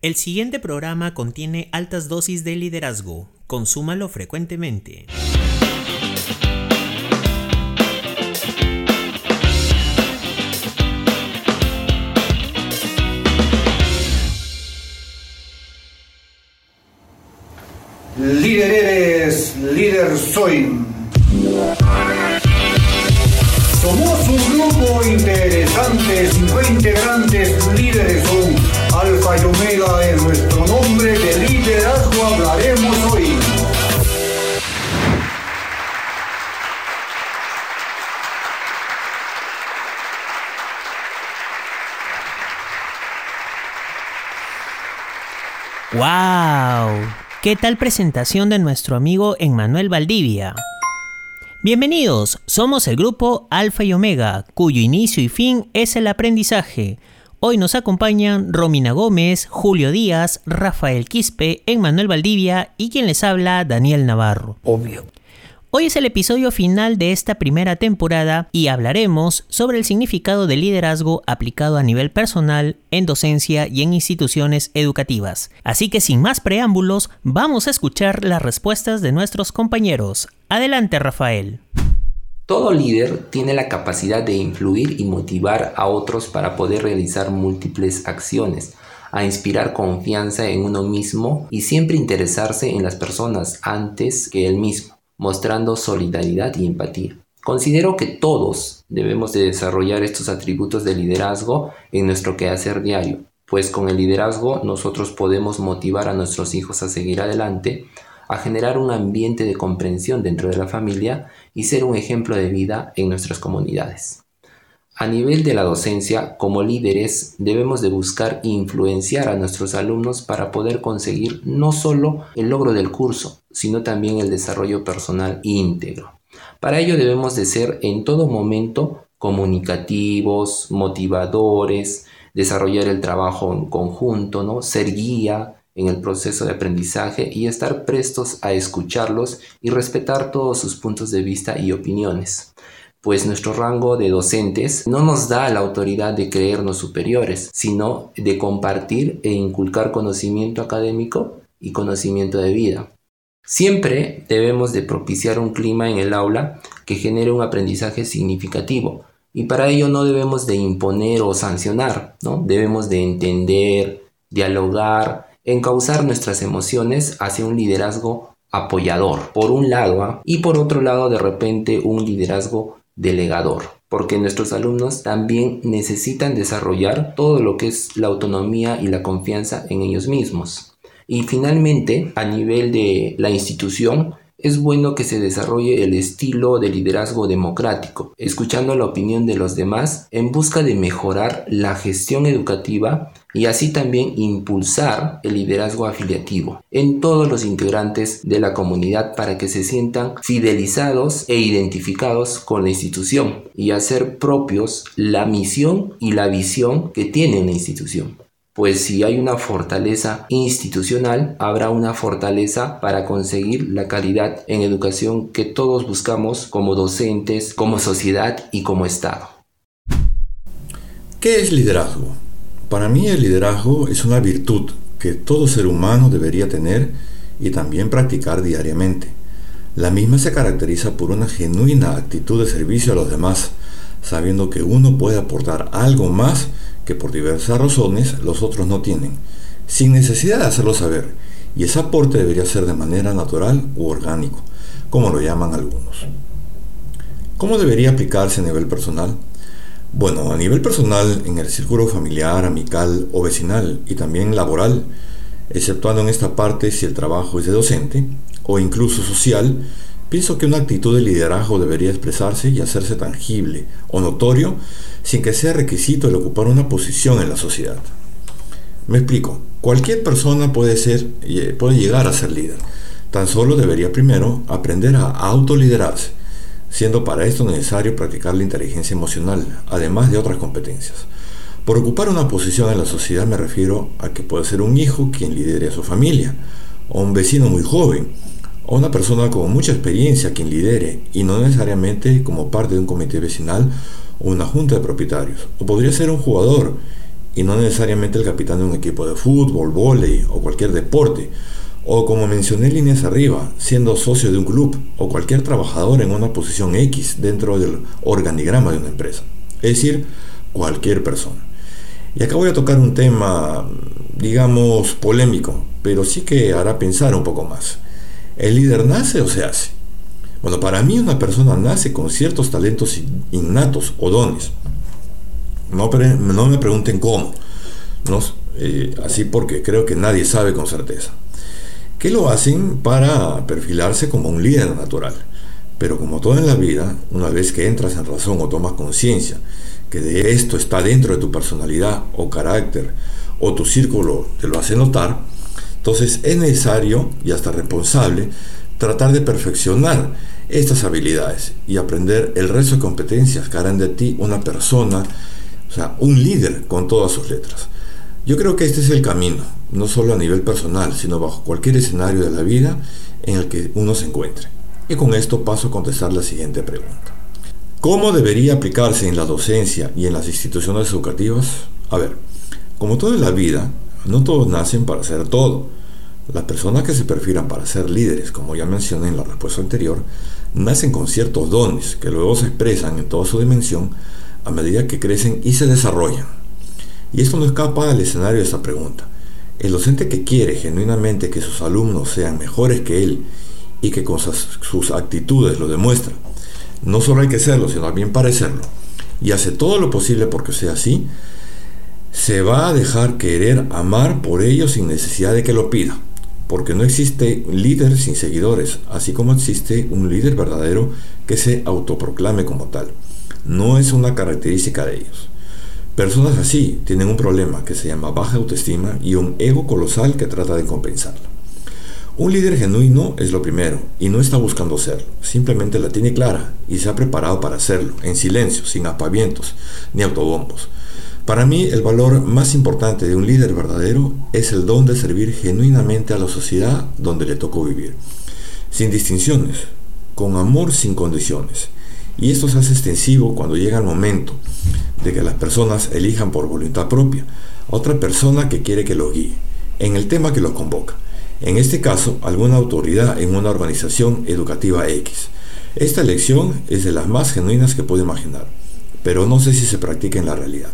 El siguiente programa contiene altas dosis de liderazgo. Consúmalo frecuentemente. Líder eres, líder soy. Somos un grupo interesante, cinco integrantes, líderes y Omega en nuestro nombre de liderazgo hablaremos hoy. ¡Wow! ¿Qué tal presentación de nuestro amigo Emmanuel Valdivia? Bienvenidos, somos el grupo Alfa y Omega, cuyo inicio y fin es el aprendizaje. Hoy nos acompañan Romina Gómez, Julio Díaz, Rafael Quispe, Emmanuel Valdivia y quien les habla, Daniel Navarro. Obvio. Hoy es el episodio final de esta primera temporada y hablaremos sobre el significado del liderazgo aplicado a nivel personal, en docencia y en instituciones educativas. Así que sin más preámbulos, vamos a escuchar las respuestas de nuestros compañeros. Adelante, Rafael. Todo líder tiene la capacidad de influir y motivar a otros para poder realizar múltiples acciones, a inspirar confianza en uno mismo y siempre interesarse en las personas antes que él mismo mostrando solidaridad y empatía. Considero que todos debemos de desarrollar estos atributos de liderazgo en nuestro quehacer diario, pues con el liderazgo nosotros podemos motivar a nuestros hijos a seguir adelante, a generar un ambiente de comprensión dentro de la familia y ser un ejemplo de vida en nuestras comunidades. A nivel de la docencia, como líderes, debemos de buscar influenciar a nuestros alumnos para poder conseguir no solo el logro del curso, sino también el desarrollo personal íntegro. Para ello debemos de ser en todo momento comunicativos, motivadores, desarrollar el trabajo en conjunto, ¿no? ser guía en el proceso de aprendizaje y estar prestos a escucharlos y respetar todos sus puntos de vista y opiniones pues nuestro rango de docentes no nos da la autoridad de creernos superiores, sino de compartir e inculcar conocimiento académico y conocimiento de vida. Siempre debemos de propiciar un clima en el aula que genere un aprendizaje significativo y para ello no debemos de imponer o sancionar, ¿no? Debemos de entender, dialogar, encauzar nuestras emociones hacia un liderazgo apoyador, por un lado, ¿ah? y por otro lado de repente un liderazgo delegador, porque nuestros alumnos también necesitan desarrollar todo lo que es la autonomía y la confianza en ellos mismos. Y finalmente, a nivel de la institución, es bueno que se desarrolle el estilo de liderazgo democrático, escuchando la opinión de los demás en busca de mejorar la gestión educativa y así también impulsar el liderazgo afiliativo en todos los integrantes de la comunidad para que se sientan fidelizados e identificados con la institución y hacer propios la misión y la visión que tiene una institución pues si hay una fortaleza institucional, habrá una fortaleza para conseguir la calidad en educación que todos buscamos como docentes, como sociedad y como Estado. ¿Qué es liderazgo? Para mí el liderazgo es una virtud que todo ser humano debería tener y también practicar diariamente. La misma se caracteriza por una genuina actitud de servicio a los demás, sabiendo que uno puede aportar algo más que por diversas razones los otros no tienen, sin necesidad de hacerlo saber, y ese aporte debería ser de manera natural u orgánico, como lo llaman algunos. ¿Cómo debería aplicarse a nivel personal? Bueno, a nivel personal, en el círculo familiar, amical o vecinal y también laboral, exceptuando en esta parte si el trabajo es de docente o incluso social, Pienso que una actitud de liderazgo debería expresarse y hacerse tangible o notorio sin que sea requisito el ocupar una posición en la sociedad. Me explico, cualquier persona puede, ser, puede llegar a ser líder, tan solo debería primero aprender a autoliderarse, siendo para esto necesario practicar la inteligencia emocional, además de otras competencias. Por ocupar una posición en la sociedad me refiero a que puede ser un hijo quien lidere a su familia, o un vecino muy joven, o una persona con mucha experiencia quien lidere y no necesariamente como parte de un comité vecinal o una junta de propietarios. O podría ser un jugador y no necesariamente el capitán de un equipo de fútbol, vóley o cualquier deporte, o como mencioné líneas arriba, siendo socio de un club o cualquier trabajador en una posición X dentro del organigrama de una empresa, es decir, cualquier persona. Y acá voy a tocar un tema, digamos, polémico, pero sí que hará pensar un poco más. ¿El líder nace o se hace? Bueno, para mí una persona nace con ciertos talentos innatos o dones. No, no me pregunten cómo, no, eh, así porque creo que nadie sabe con certeza. Que lo hacen para perfilarse como un líder natural. Pero como todo en la vida, una vez que entras en razón o tomas conciencia que de esto está dentro de tu personalidad o carácter o tu círculo te lo hace notar, entonces es necesario y hasta responsable tratar de perfeccionar estas habilidades y aprender el resto de competencias que harán de ti una persona, o sea, un líder con todas sus letras. Yo creo que este es el camino, no solo a nivel personal, sino bajo cualquier escenario de la vida en el que uno se encuentre. Y con esto paso a contestar la siguiente pregunta. ¿Cómo debería aplicarse en la docencia y en las instituciones educativas? A ver, como todo en la vida, no todos nacen para ser todo. Las personas que se perfilan para ser líderes, como ya mencioné en la respuesta anterior, nacen con ciertos dones que luego se expresan en toda su dimensión a medida que crecen y se desarrollan. Y esto no escapa del escenario de esta pregunta. El docente que quiere genuinamente que sus alumnos sean mejores que él y que con sus actitudes lo demuestra, no solo hay que serlo, sino también parecerlo, y hace todo lo posible porque sea así, se va a dejar querer amar por ellos sin necesidad de que lo pida, porque no existe líder sin seguidores, así como existe un líder verdadero que se autoproclame como tal. No es una característica de ellos. Personas así tienen un problema que se llama baja autoestima y un ego colosal que trata de compensarlo. Un líder genuino es lo primero y no está buscando serlo, simplemente la tiene clara y se ha preparado para hacerlo, en silencio, sin apavientos ni autobombos. Para mí el valor más importante de un líder verdadero es el don de servir genuinamente a la sociedad donde le tocó vivir, sin distinciones, con amor sin condiciones. Y esto se hace extensivo cuando llega el momento de que las personas elijan por voluntad propia a otra persona que quiere que los guíe, en el tema que los convoca en este caso alguna autoridad en una organización educativa X. Esta elección es de las más genuinas que puedo imaginar, pero no sé si se practica en la realidad.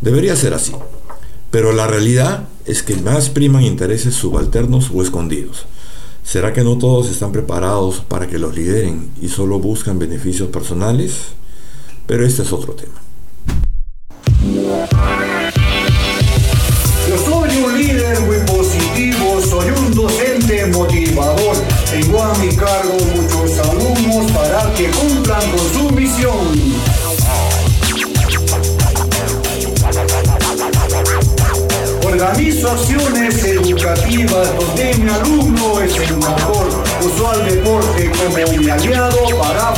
Debería ser así, pero la realidad es que más priman intereses subalternos o escondidos. ¿Será que no todos están preparados para que los lideren y solo buscan beneficios personales? Pero este es otro tema. Motivador. Tengo a mi cargo muchos alumnos para que cumplan con su misión. Organizo acciones educativas donde mi alumno es el mejor. Uso al deporte como mi aliado para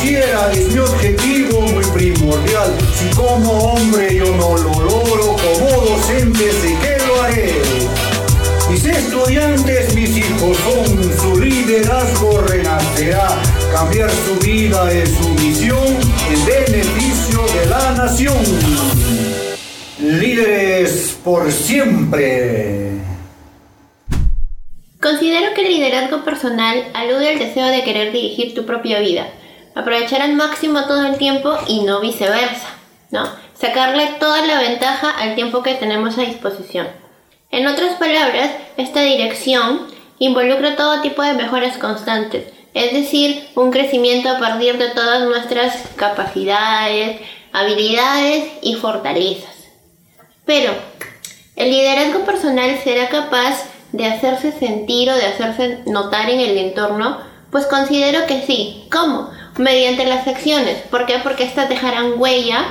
quisiera es mi objetivo muy primordial. Si como hombre yo no lo logro, como docente sé que lo haré. Mis estudiantes, mis hijos son, su liderazgo renacerá. Cambiar su vida es su misión en beneficio de la nación. Líderes por siempre. Considero que el liderazgo personal alude al deseo de querer dirigir tu propia vida, aprovechar al máximo todo el tiempo y no viceversa, ¿no? Sacarle toda la ventaja al tiempo que tenemos a disposición. En otras palabras, esta dirección involucra todo tipo de mejoras constantes, es decir, un crecimiento a partir de todas nuestras capacidades, habilidades y fortalezas. Pero, ¿el liderazgo personal será capaz de hacerse sentir o de hacerse notar en el entorno? Pues considero que sí. ¿Cómo? Mediante las acciones. ¿Por qué? Porque estas dejarán huella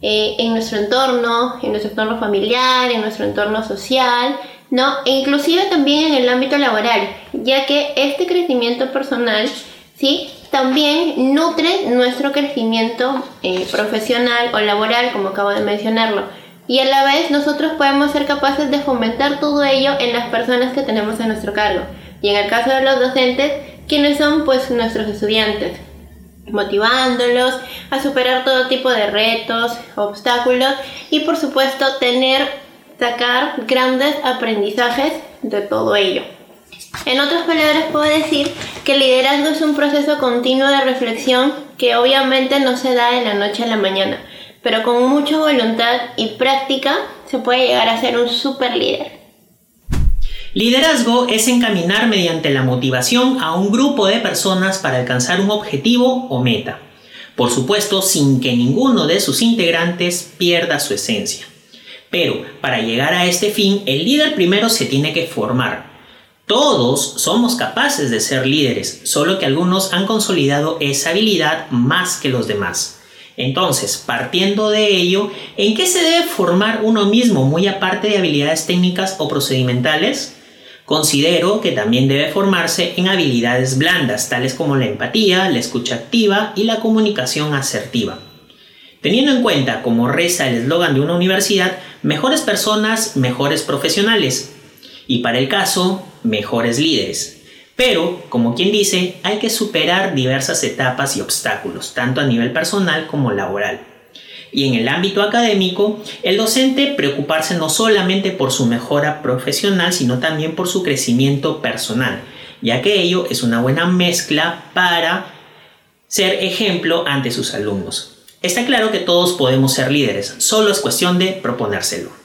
eh, en nuestro entorno, en nuestro entorno familiar, en nuestro entorno social, ¿no? E inclusive también en el ámbito laboral, ya que este crecimiento personal, ¿sí? También nutre nuestro crecimiento eh, profesional o laboral, como acabo de mencionarlo y a la vez nosotros podemos ser capaces de fomentar todo ello en las personas que tenemos a nuestro cargo. Y en el caso de los docentes, ¿quiénes son pues nuestros estudiantes? Motivándolos a superar todo tipo de retos, obstáculos y por supuesto tener, sacar grandes aprendizajes de todo ello. En otras palabras puedo decir que el liderazgo es un proceso continuo de reflexión que obviamente no se da de la noche a la mañana, pero con mucha voluntad y práctica se puede llegar a ser un super líder. Liderazgo es encaminar mediante la motivación a un grupo de personas para alcanzar un objetivo o meta. Por supuesto, sin que ninguno de sus integrantes pierda su esencia. Pero para llegar a este fin, el líder primero se tiene que formar. Todos somos capaces de ser líderes, solo que algunos han consolidado esa habilidad más que los demás. Entonces, partiendo de ello, ¿en qué se debe formar uno mismo muy aparte de habilidades técnicas o procedimentales? Considero que también debe formarse en habilidades blandas, tales como la empatía, la escucha activa y la comunicación asertiva. Teniendo en cuenta, como reza el eslogan de una universidad, mejores personas, mejores profesionales. Y para el caso, mejores líderes. Pero, como quien dice, hay que superar diversas etapas y obstáculos, tanto a nivel personal como laboral. Y en el ámbito académico, el docente preocuparse no solamente por su mejora profesional, sino también por su crecimiento personal, ya que ello es una buena mezcla para ser ejemplo ante sus alumnos. Está claro que todos podemos ser líderes, solo es cuestión de proponérselo.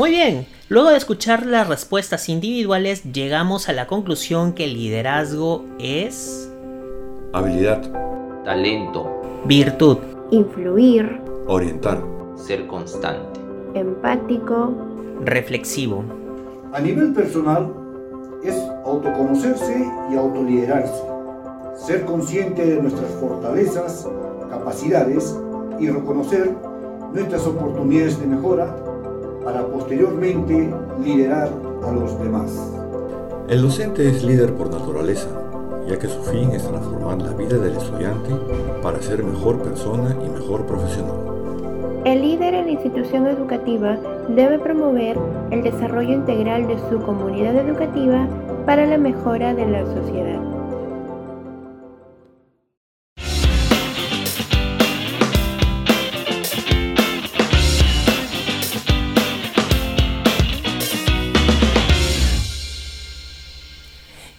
Muy bien, luego de escuchar las respuestas individuales llegamos a la conclusión que el liderazgo es... Habilidad. Talento. Virtud. Influir. Orientar. Ser constante. Empático. Reflexivo. A nivel personal, es autoconocerse y autoliderarse, ser consciente de nuestras fortalezas, capacidades y reconocer nuestras oportunidades de mejora para posteriormente liderar a los demás. El docente es líder por naturaleza, ya que su fin es transformar la vida del estudiante para ser mejor persona y mejor profesional. El líder en la institución educativa debe promover el desarrollo integral de su comunidad educativa para la mejora de la sociedad.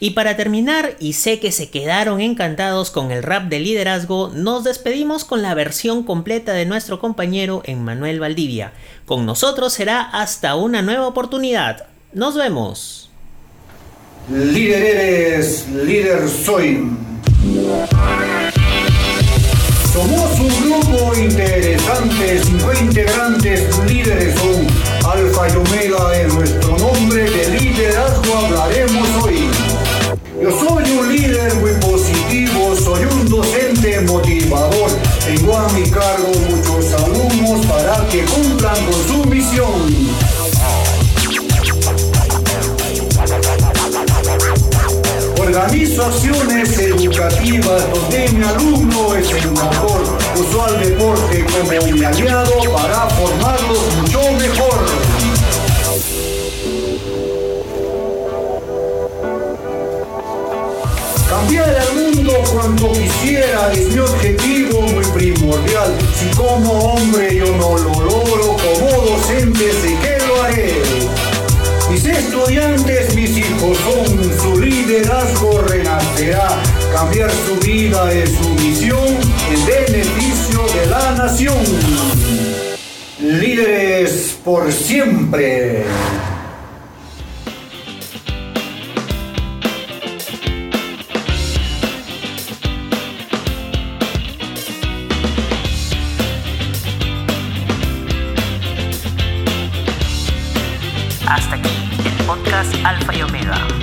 Y para terminar, y sé que se quedaron encantados con el rap de liderazgo, nos despedimos con la versión completa de nuestro compañero Emmanuel Valdivia. Con nosotros será hasta una nueva oportunidad. Nos vemos. Líder eres, líder soy. Somos un grupo interesante, cinco integrantes, líderes son Alfa y Omega en nuestro nombre de liderazgo hablaremos. Yo soy un líder muy positivo, soy un docente motivador. Tengo a mi cargo muchos alumnos para que cumplan con su misión. Organizo acciones educativas donde mi alumno es mejor. Uso al deporte como mi aliado para formarlos mucho mejor. Cuando quisiera es mi objetivo muy primordial. Si como hombre yo no lo logro, como docente sé que lo haré. Mis estudiantes, mis hijos son, su liderazgo renacerá. Cambiar su vida es su misión en beneficio de la nación. Líderes por siempre. Alfa y Omega.